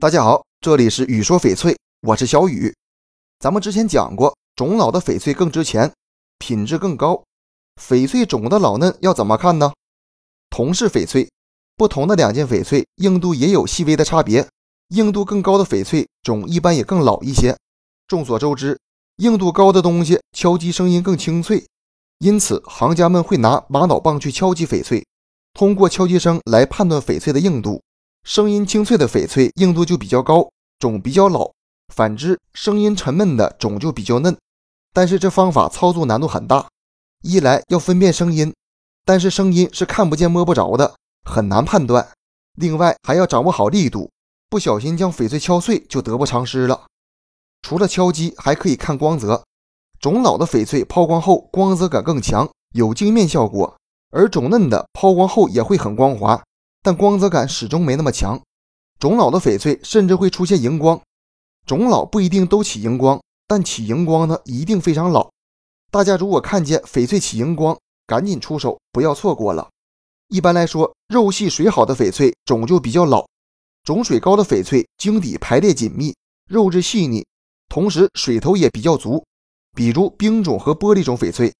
大家好，这里是雨说翡翠，我是小雨。咱们之前讲过，种老的翡翠更值钱，品质更高。翡翠种的老嫩要怎么看呢？同是翡翠，不同的两件翡翠硬度也有细微的差别。硬度更高的翡翠种一般也更老一些。众所周知，硬度高的东西敲击声音更清脆，因此行家们会拿玛瑙棒去敲击翡翠，通过敲击声来判断翡翠的硬度。声音清脆的翡翠硬度就比较高，种比较老；反之，声音沉闷的种就比较嫩。但是这方法操作难度很大，一来要分辨声音，但是声音是看不见摸不着的，很难判断；另外还要掌握好力度，不小心将翡翠敲碎就得不偿失了。除了敲击，还可以看光泽。种老的翡翠抛光后光泽感更强，有镜面效果；而种嫩的抛光后也会很光滑。但光泽感始终没那么强，种老的翡翠甚至会出现荧光。种老不一定都起荧光，但起荧光的一定非常老。大家如果看见翡翠起荧光，赶紧出手，不要错过了。一般来说，肉细水好的翡翠种就比较老，种水高的翡翠晶底排列紧密，肉质细腻，同时水头也比较足。比如冰种和玻璃种翡翠，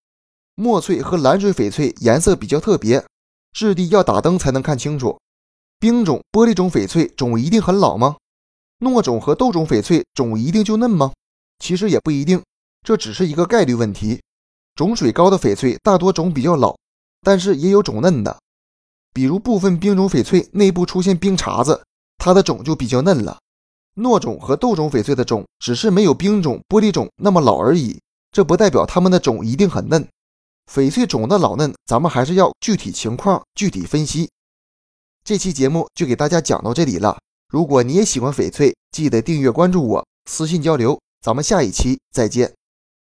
墨翠和蓝水翡翠颜色比较特别。质地要打灯才能看清楚。冰种、玻璃种翡翠种一定很老吗？糯种和豆种翡翠种一定就嫩吗？其实也不一定，这只是一个概率问题。种水高的翡翠大多种比较老，但是也有种嫩的。比如部分冰种翡翠内部出现冰碴子，它的种就比较嫩了。糯种和豆种翡翠的种只是没有冰种、玻璃种那么老而已，这不代表它们的种一定很嫩。翡翠种的老嫩，咱们还是要具体情况具体分析。这期节目就给大家讲到这里了。如果你也喜欢翡翠，记得订阅关注我，私信交流。咱们下一期再见。